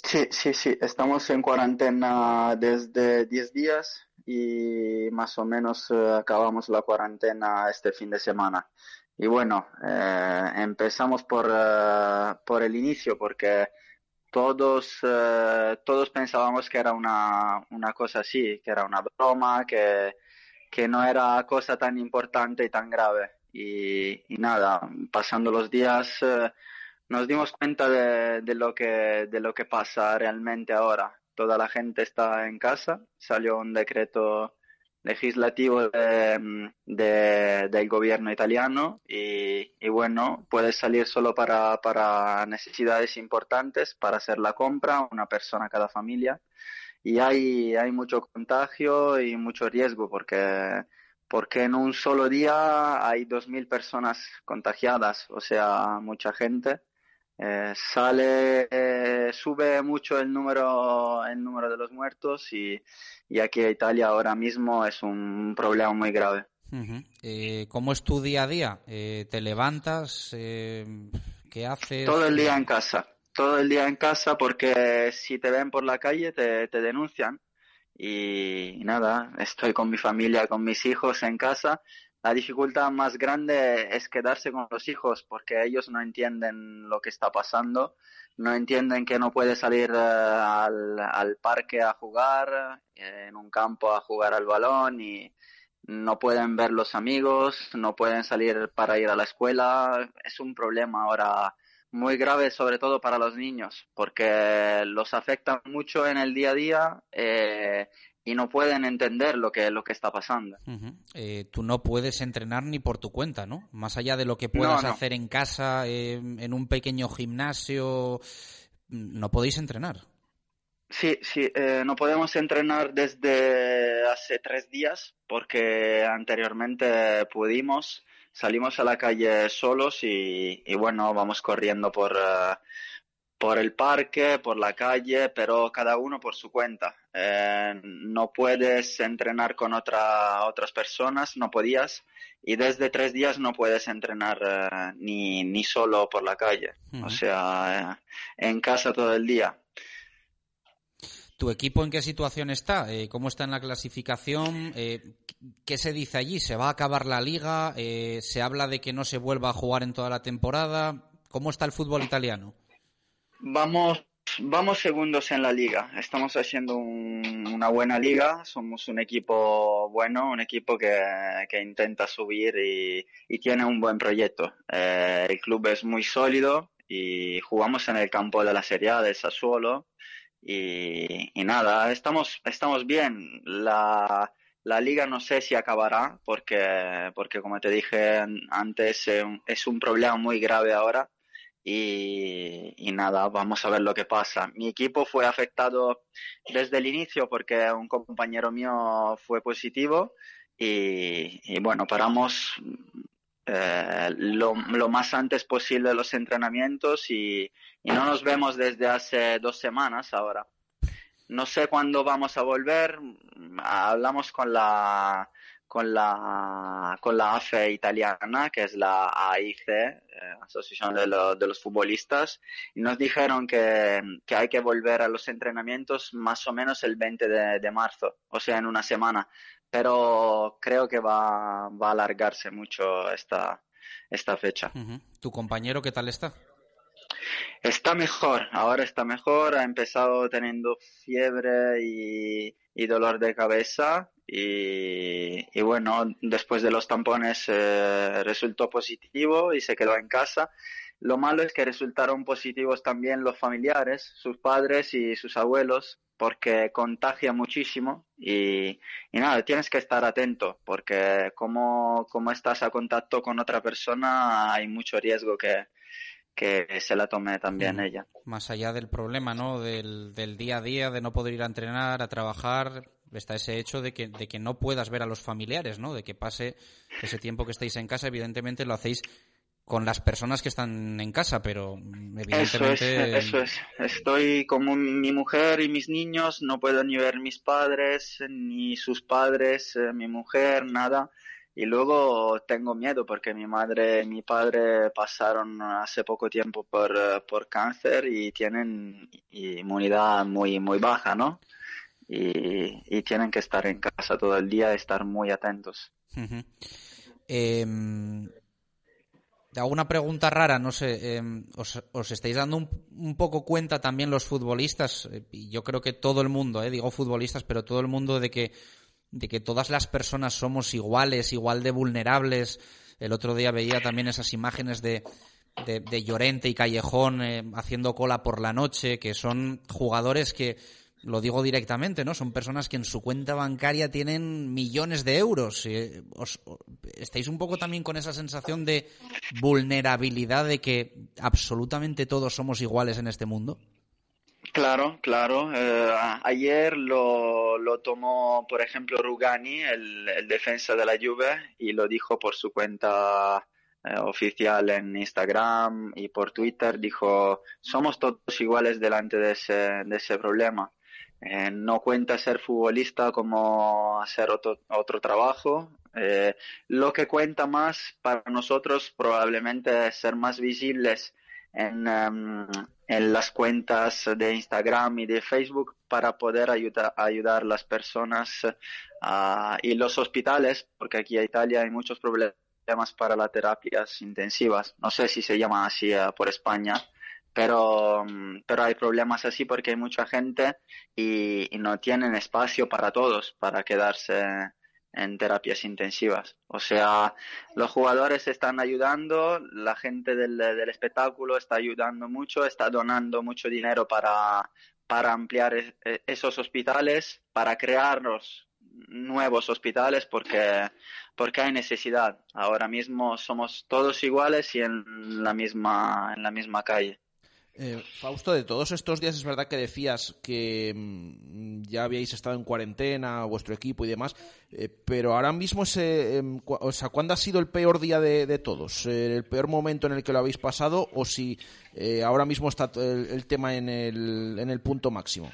Sí, sí, sí. Estamos en cuarentena desde 10 días y más o menos eh, acabamos la cuarentena este fin de semana. Y bueno, eh, empezamos por, eh, por el inicio porque todos, eh, todos pensábamos que era una, una cosa así, que era una broma, que, que no era cosa tan importante y tan grave. Y, nada, pasando los días nos dimos cuenta de, lo que, de lo que pasa realmente ahora. Toda la gente está en casa, salió un decreto legislativo de, de, del gobierno italiano y, y, bueno, puedes salir solo para, para necesidades importantes, para hacer la compra, una persona cada familia. Y hay, hay mucho contagio y mucho riesgo porque, porque en un solo día hay 2.000 personas contagiadas, o sea, mucha gente. Eh, sale, eh, sube mucho el número, el número de los muertos y, y aquí en Italia ahora mismo es un problema muy grave. Uh -huh. eh, ¿Cómo es tu día a día? ¿Te levantas? ¿Qué haces? Todo el día en casa. Todo el día en casa porque si te ven por la calle te, te denuncian. Y, y nada, estoy con mi familia, con mis hijos en casa. La dificultad más grande es quedarse con los hijos porque ellos no entienden lo que está pasando no entienden que no puede salir uh, al, al, parque a jugar, en un campo a jugar al balón y no pueden ver los amigos, no pueden salir para ir a la escuela. Es un problema ahora muy grave, sobre todo para los niños, porque los afecta mucho en el día a día. Eh, y no pueden entender lo que, lo que está pasando. Uh -huh. eh, tú no puedes entrenar ni por tu cuenta, ¿no? Más allá de lo que puedas no, no. hacer en casa, eh, en un pequeño gimnasio, no podéis entrenar. Sí, sí, eh, no podemos entrenar desde hace tres días porque anteriormente pudimos, salimos a la calle solos y, y bueno, vamos corriendo por... Uh, por el parque, por la calle, pero cada uno por su cuenta. Eh, no puedes entrenar con otra, otras personas, no podías, y desde tres días no puedes entrenar eh, ni, ni solo por la calle, uh -huh. o sea, eh, en casa todo el día. ¿Tu equipo en qué situación está? ¿Cómo está en la clasificación? ¿Qué se dice allí? ¿Se va a acabar la liga? ¿Se habla de que no se vuelva a jugar en toda la temporada? ¿Cómo está el fútbol italiano? Vamos, vamos segundos en la liga. Estamos haciendo un, una buena liga. Somos un equipo bueno, un equipo que, que intenta subir y, y, tiene un buen proyecto. Eh, el club es muy sólido y jugamos en el campo de la Serie A de Sassuolo. Y, y nada, estamos, estamos bien. La, La liga no sé si acabará porque, porque como te dije antes, es un problema muy grave ahora y, y, nada, vamos a ver lo que pasa. Mi equipo fue afectado desde el inicio porque un compañero mío fue positivo y, y bueno, paramos eh, lo, más antes posible los entrenamientos y, y, no nos vemos desde hace dos semanas ahora. No sé cuándo vamos a volver. Hablamos con la con la, con la AFE italiana, que es la AIC, eh, Asociación de, de, los Futbolistas, y nos dijeron que, que, hay que volver a los entrenamientos más o menos el 20 de, de marzo, o sea, en una semana. Pero creo que va, va a alargarse mucho esta, esta fecha. Uh -huh. ¿Tu compañero qué tal está? Está mejor, ahora está mejor, ha empezado teniendo fiebre y, y dolor de cabeza y, y, bueno, después de los tampones eh, resultó positivo y se quedó en casa. Lo malo es que resultaron positivos también los familiares, sus padres y sus abuelos, porque contagia muchísimo y, y nada, tienes que estar atento, porque como, como estás a contacto con otra persona hay mucho riesgo que, que se la tome también mm. ella. Más allá del problema, ¿no? Del, del, día a día, de no poder ir a entrenar, a trabajar, está ese hecho de que, de que no puedas ver a los familiares, ¿no? De que pase ese tiempo que estáis en casa, evidentemente lo hacéis con las personas que están en casa, pero evidentemente... Eso es, eso es. Estoy como mi mujer y mis niños, no puedo ni ver mis padres, ni sus padres, eh, mi mujer, nada. Y luego tengo miedo porque mi madre y mi padre pasaron hace poco tiempo por, eh, por cáncer y tienen inmunidad muy, muy baja, ¿no? Y, y, tienen que estar en casa todo el día, estar muy atentos. Uh -huh. eh, te hago una pregunta rara, no sé, eh, os, os, estáis dando un, un, poco cuenta también los futbolistas, eh, y yo creo que todo el mundo, eh, digo futbolistas, pero todo el mundo de que de que todas las personas somos iguales, igual de vulnerables. El otro día veía también esas imágenes de, de, de Llorente y Callejón eh, haciendo cola por la noche, que son jugadores que, lo digo directamente, ¿no? Son personas que en su cuenta bancaria tienen millones de euros. Eh, os, ¿Estáis un poco también con esa sensación de vulnerabilidad de que absolutamente todos somos iguales en este mundo? Claro, claro. Eh, ayer lo, lo, tomó, por ejemplo, Rugani, el, defensa de la Juve, y lo dijo por su cuenta eh, oficial en Instagram y por Twitter. Dijo, somos todos iguales delante de ese, de ese problema. Eh, no cuenta ser futbolista como hacer otro, otro trabajo. Lo que cuenta más para nosotros probablemente es ser más visibles en, um, en las cuentas de Instagram y de Facebook para poder ayudar, ayudar a las personas uh, y los hospitales, porque aquí en Italia hay muchos problemas para las terapias intensivas. No sé si se llama así uh, por España, pero, um, pero hay problemas así porque hay mucha gente y, y no tienen espacio para todos, para quedarse en terapias intensivas. O sea, los jugadores están ayudando, la gente del, del, espectáculo está ayudando mucho, está donando mucho dinero para, para ampliar es, esos hospitales, para crearlos nuevos hospitales porque, porque hay necesidad. Ahora mismo somos todos iguales y en la misma, en la misma calle. Eh, Fausto, de todos estos días es verdad que decías que mmm, ya habíais estado en cuarentena, vuestro equipo y demás, eh, pero ahora mismo, ese, eh, o sea, ¿cuándo ha sido el peor día de, de todos? Eh, ¿El peor momento en el que lo habéis pasado o si eh, ahora mismo está el, el tema en el, en el punto máximo?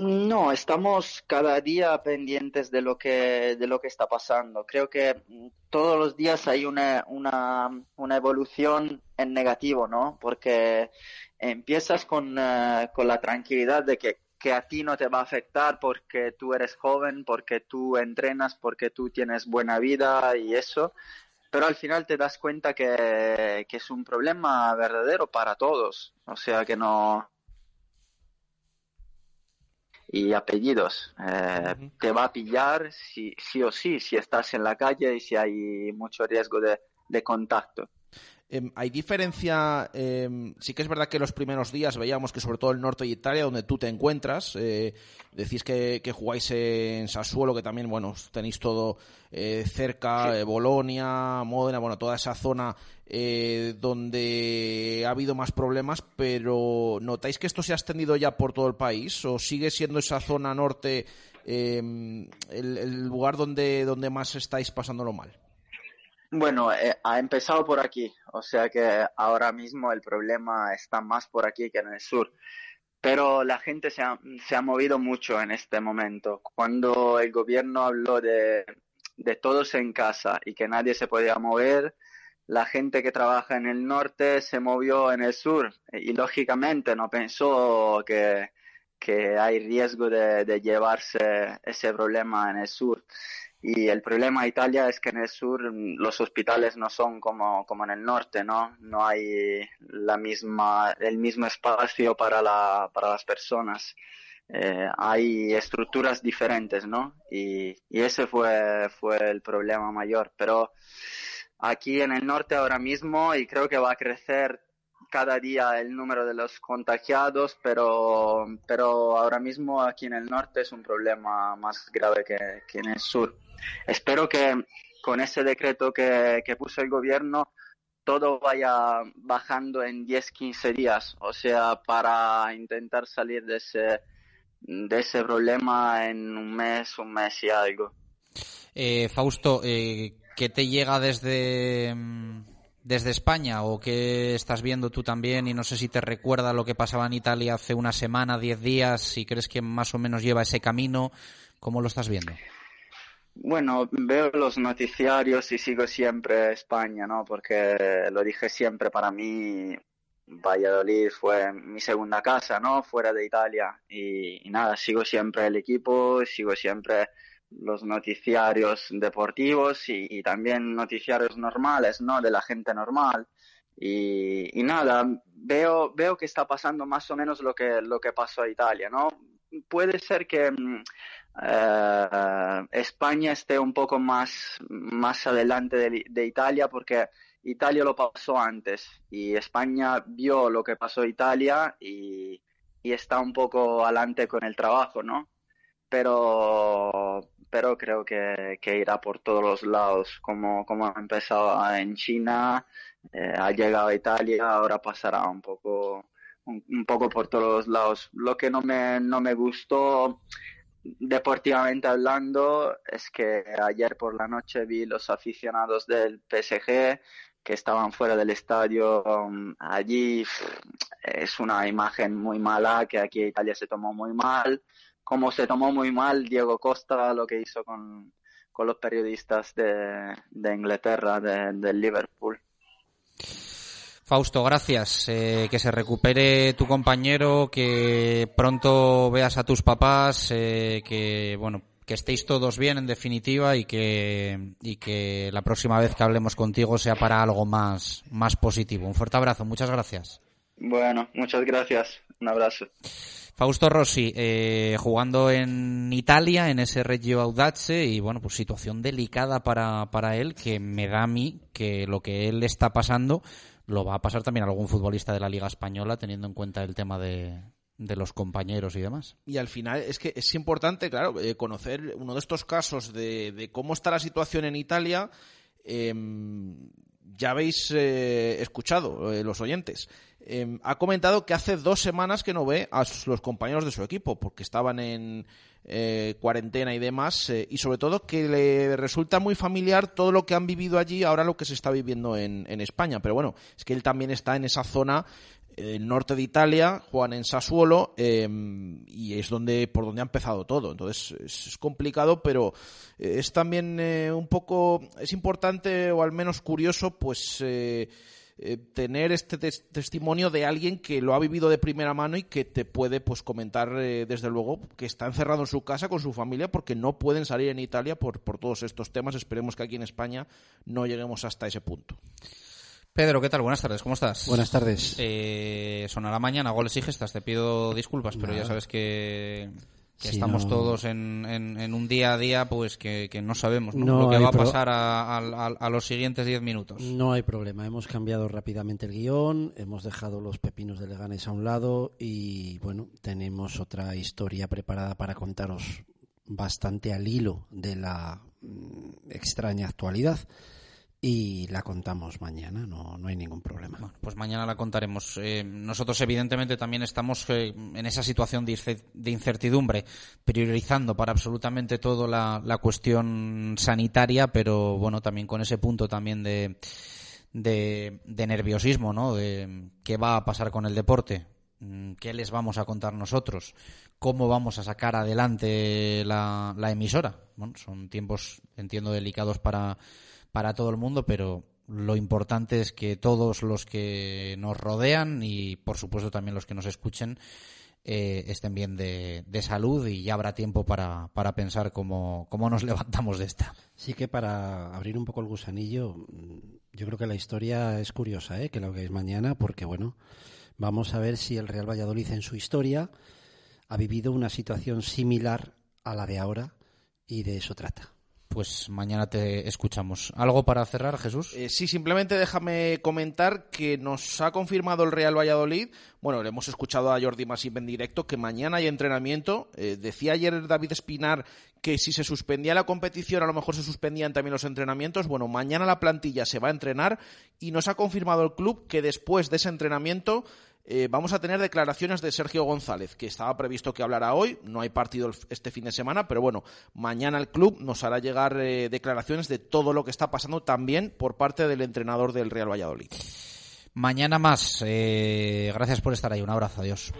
No, estamos cada día pendientes de lo que de lo que está pasando. Creo que todos los días hay una una, una evolución en negativo, ¿no? Porque empiezas con, uh, con la tranquilidad de que que a ti no te va a afectar porque tú eres joven, porque tú entrenas, porque tú tienes buena vida y eso, pero al final te das cuenta que, que es un problema verdadero para todos, o sea que no, y apellidos. Eh, uh -huh. Te va a pillar sí, sí, o sí si estás en la calle y si hay mucho riesgo de, de contacto. Em, ¿Hay diferencia? Em, sí que es verdad que los primeros días veíamos que sobre todo el norte de Italia, donde tú te encuentras, eh, decís que, jugáis en Sassuolo, que también, bueno, tenéis todo eh, cerca, eh, Bolonia, Módena, bueno, toda esa zona donde ha habido más problemas, pero ¿notáis que esto se ha extendido ya por todo el país o sigue siendo esa zona norte em, el, el, lugar donde, donde más estáis pasándolo mal? Bueno, eh, ha empezado por aquí, o sea que ahora mismo el problema está más por aquí que en el sur. Pero la gente se ha, se ha movido mucho en este momento. Cuando el gobierno habló de, de todos en casa y que nadie se podía mover, la gente que trabaja en el norte se movió en el sur y lógicamente no pensó que, que hay riesgo de, de llevarse ese problema en el sur. Y el problema de Italia es que en el sur los hospitales no son como, como en el norte, ¿no? No hay la misma, el mismo espacio para, la, para las personas. Eh, hay estructuras diferentes, ¿no? Y, y ese fue, fue el problema mayor. Pero aquí en el norte ahora mismo, y creo que va a crecer cada día el número de los contagiados, pero, pero ahora mismo aquí en el norte es un problema más grave que, que en el sur. Espero que con ese decreto que, puso el gobierno todo vaya bajando en 10-15 días, o sea, para intentar salir de ese, de ese problema en un mes, un mes y algo. Eh, Fausto, eh, ¿qué te llega desde, mm, desde España o qué estás viendo tú también? Y no sé si te recuerda lo que pasaba en Italia hace una semana, 10 días, si crees que más o menos lleva ese camino, ¿cómo lo estás viendo? Bueno, veo los noticiarios y sigo siempre España, ¿no? Porque lo dije siempre, para mí Valladolid fue mi segunda casa, ¿no? Fuera de Italia. Y, nada, sigo siempre el equipo, sigo siempre los noticiarios deportivos y, también noticiarios normales, ¿no? De la gente normal. Y, y, nada, veo, veo que está pasando más o menos lo que, lo que pasó a Italia, ¿no? Puede ser que mm, eh, España esté un poco más, más adelante de, Italia porque Italia lo pasó antes y España vio lo que pasó Italia y, está un poco adelante con el trabajo, ¿no? Pero, pero creo que, irá por todos los lados, como, como ha empezado en China, eh, ha llegado a Italia, ahora pasará un poco, un, poco por todos los lados. Lo que no me, no me gustó deportivamente hablando, es que ayer por la noche vi los aficionados del PSG que estaban fuera del estadio um, allí. Es una imagen muy mala que aquí Italia se tomó muy mal. Como se tomó muy mal Diego Costa lo que hizo con, con los periodistas de, de Inglaterra, de, de Liverpool. Fausto, gracias. Eh, que se recupere tu compañero, que pronto veas a tus papás, eh, que bueno, que estéis todos bien en definitiva y que y que la próxima vez que hablemos contigo sea para algo más más positivo. Un fuerte abrazo, muchas gracias. Bueno, muchas gracias. Un abrazo. Fausto Rossi, eh, jugando en Italia, en ese Reggio Audace, y bueno, pues situación delicada para, para él, que me da a mí que lo que él está pasando lo va a pasar también a algún futbolista de la Liga Española, teniendo en cuenta el tema de, de los compañeros y demás. Y al final es que es importante, claro, eh, conocer uno de estos casos de, de, cómo está la situación en Italia. Em, ya habéis eh, escuchado, eh, los oyentes. Em, ha comentado que hace dos semanas que no ve a los compañeros de su equipo, porque estaban en, eh, cuarentena y demás, eh, y sobre todo que le resulta muy familiar todo lo que han vivido allí, ahora lo que se está viviendo en, España. Pero bueno, es que él también está en esa zona el eh, norte de Italia, Juan en Sassuolo, em, y es donde por donde ha empezado todo. Entonces es, complicado, pero es también un poco, es importante o al menos curioso, pues eh, tener este testimonio de alguien que lo ha vivido de primera mano y que te puede pues comentar eh, desde luego que está encerrado en su casa con su familia porque no pueden salir en Italia por, por todos estos temas. Esperemos que aquí en España no lleguemos hasta ese punto. Pedro, ¿qué tal? Buenas tardes, ¿cómo estás? Buenas tardes. Eh, sonará mañana goles y gestas, te pido disculpas, pero ya sabes que Que estamos no- todos en, en- en un día a día, pues que, que no sabemos ¿no? No lo que va a pasar a, a- a- a los siguientes 10 minutos. No hay problema, hemos cambiado rápidamente el guion, hemos dejado los pepinos de Leganes a un lado y bueno, tenemos otra historia preparada para contaros bastante al hilo de la mm, extraña actualidad y la contamos mañana, no, no hay ningún problema. Pues mañana la contaremos. Eh, nosotros, evidentemente, también estamos eh, en esa situación de incertidumbre, priorizando para absolutamente todo la, la cuestión sanitaria, pero bueno, también con ese punto también de, de, de nerviosismo, ¿no? De qué va a pasar con el deporte, Mm, qué les vamos a contar nosotros, cómo vamos a sacar adelante la, la emisora. Bueno, son tiempos, entiendo, delicados para, para todo el mundo, pero lo importante es que todos los que nos rodean y, por supuesto, también los que nos escuchen eh, estén bien de, salud y ya habrá tiempo para, para pensar cómo, cómo nos [laughs] levantamos de esta. Sí que para abrir un poco el gusanillo, mm, yo creo que la historia es curiosa, ¿eh? que la veáis mañana, porque bueno, vamos a ver si el Real Valladolid en su historia ha vivido una situación similar a la de ahora y de eso trata. Pues mañana te escuchamos. ¿Algo para cerrar, Jesús? Eh, sí, simplemente déjame comentar que nos ha confirmado el Real Valladolid. Bueno, le hemos escuchado a Jordi Masip en directo que mañana hay entrenamiento. Eh, decía ayer David Espinar que si se suspendía la competición, a lo mejor se suspendían también los entrenamientos. Bueno, mañana la plantilla se va a entrenar y nos ha confirmado el club que después de ese entrenamiento eh, vamos a tener declaraciones de Sergio González, que estaba previsto que hablara hoy. No hay partido este fin de semana, pero bueno, mañana el club nos hará llegar eh, declaraciones de todo lo que está pasando también por parte del entrenador del Real Valladolid. Mañana más. Eh, gracias por estar ahí. Un abrazo. Adiós.